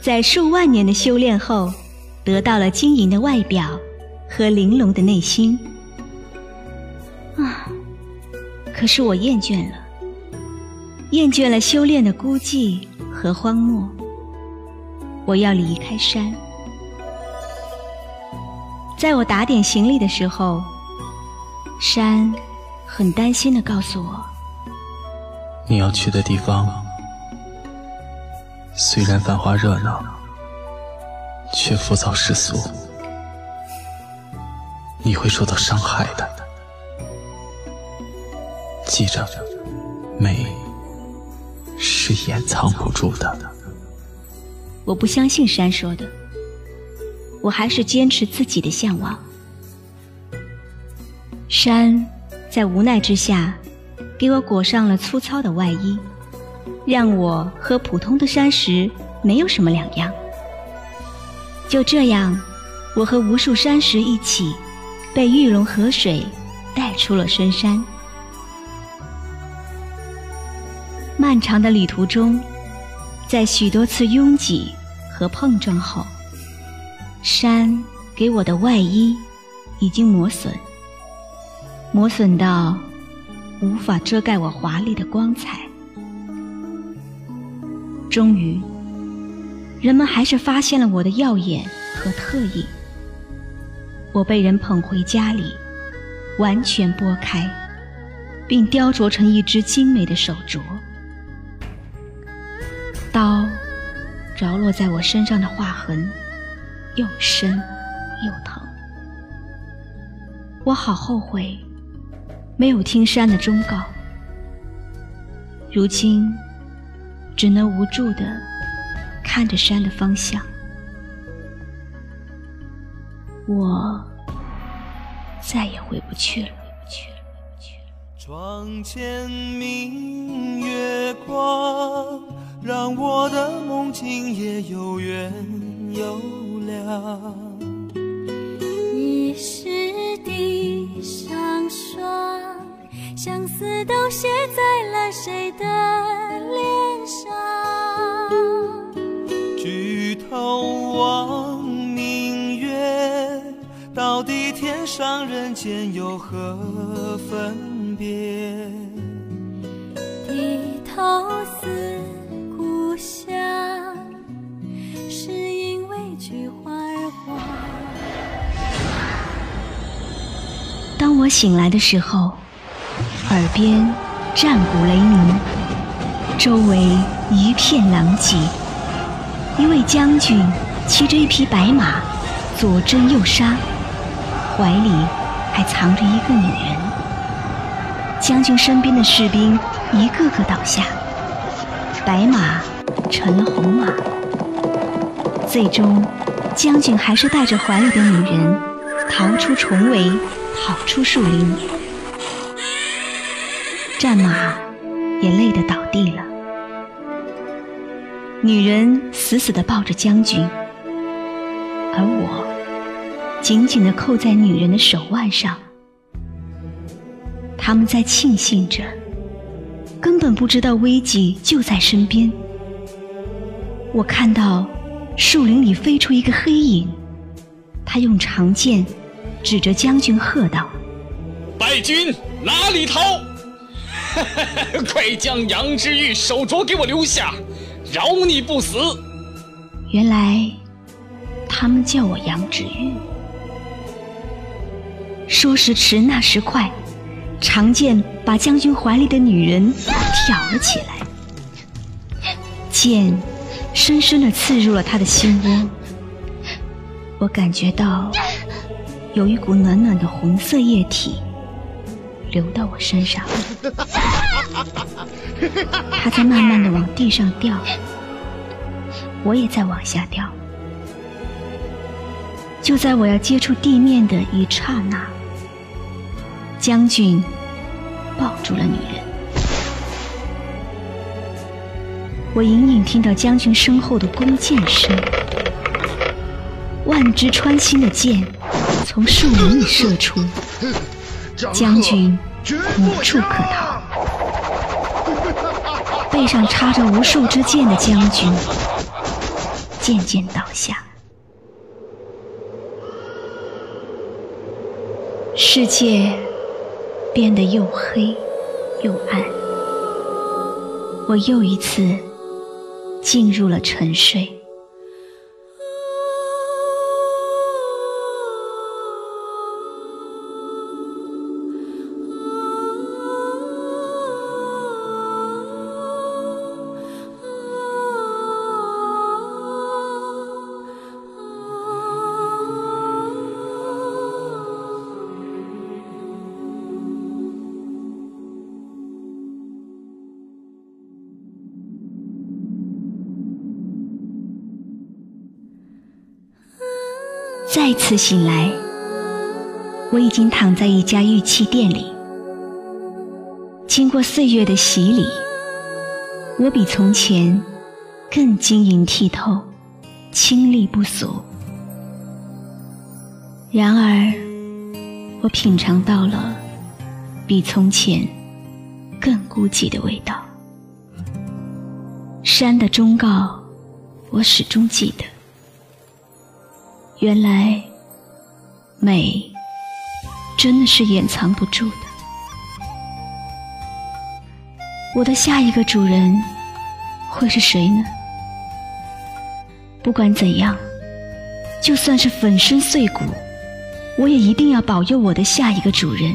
在数万年的修炼后，得到了晶莹的外表和玲珑的内心。啊！可是我厌倦了，厌倦了修炼的孤寂和荒漠。我要离开山。在我打点行李的时候，山很担心的告诉我：“你要去的地方。”虽然繁华热闹，却浮躁世俗，你会受到伤害的。记着，美是掩藏不住的。我不相信山说的，我还是坚持自己的向往。山在无奈之下，给我裹上了粗糙的外衣。让我和普通的山石没有什么两样。就这样，我和无数山石一起，被玉龙河水带出了深山。漫长的旅途中，在许多次拥挤和碰撞后，山给我的外衣已经磨损，磨损到无法遮盖我华丽的光彩。终于，人们还是发现了我的耀眼和特异。我被人捧回家里，完全剥开，并雕琢成一只精美的手镯。刀着落在我身上的划痕，又深又疼。我好后悔，没有听山的忠告。如今。只能无助的看着山的方向，我再也回不去了。窗前明月光，让我的梦境也有圆有亮。疑是地上霜，相思都写在了谁的脸？上人间有何分别？低头思故乡，是因为菊花儿黄。当我醒来的时候，耳边战鼓雷鸣，周围一片狼藉。一位将军骑着一匹白马，左征右杀。怀里还藏着一个女人，将军身边的士兵一个个倒下，白马成了红马。最终，将军还是带着怀里的女人逃出重围，跑出树林。战马也累得倒地了，女人死死地抱着将军，紧紧地扣在女人的手腕上，他们在庆幸着，根本不知道危机就在身边。我看到树林里飞出一个黑影，他用长剑指着将军喝道：“败军哪里逃？快将杨之玉手镯给我留下，饶你不死！”原来，他们叫我杨之玉。说时迟，那时快，长剑把将军怀里的女人挑了起来，剑深深的刺入了他的心窝。我感觉到有一股暖暖的红色液体流到我身上，他在慢慢的往地上掉。我也在往下掉。就在我要接触地面的一刹那，将军抱住了女人。我隐隐听到将军身后的弓箭声，万支穿心的箭从树林里射出，将军无处可逃。背上插着无数支箭的将军渐渐倒下。世界变得又黑又暗，我又一次进入了沉睡。再次醒来，我已经躺在一家玉器店里。经过岁月的洗礼，我比从前更晶莹剔透、清丽不俗。然而，我品尝到了比从前更孤寂的味道。山的忠告，我始终记得。原来，美真的是掩藏不住的。我的下一个主人会是谁呢？不管怎样，就算是粉身碎骨，我也一定要保佑我的下一个主人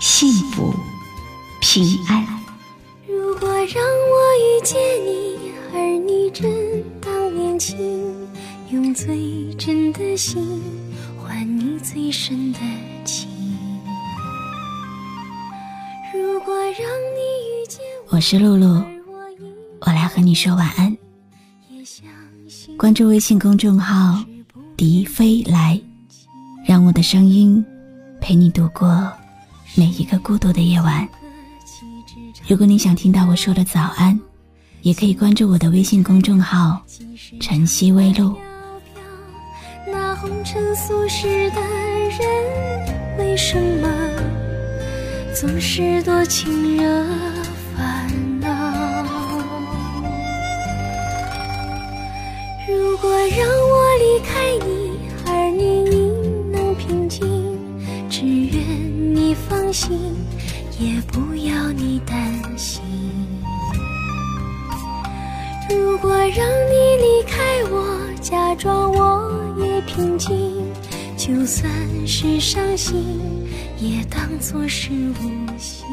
幸福平安。如果让我遇见你，而你正当年轻。用最真的心换你最深的情。如果让你遇见我是露露，我来和你说晚安。关注微信公众号“笛飞来”，让我的声音陪你度过每一个孤独的夜晚。如果你想听到我说的早安，也可以关注我的微信公众号“晨曦微露”。红尘俗世的人，为什么总是多情惹烦恼？如果让我离开你，而你亦能平静，只愿你放心，也不要你担心。如果让你，假装我也。平静，就算是伤心，也当作是无心。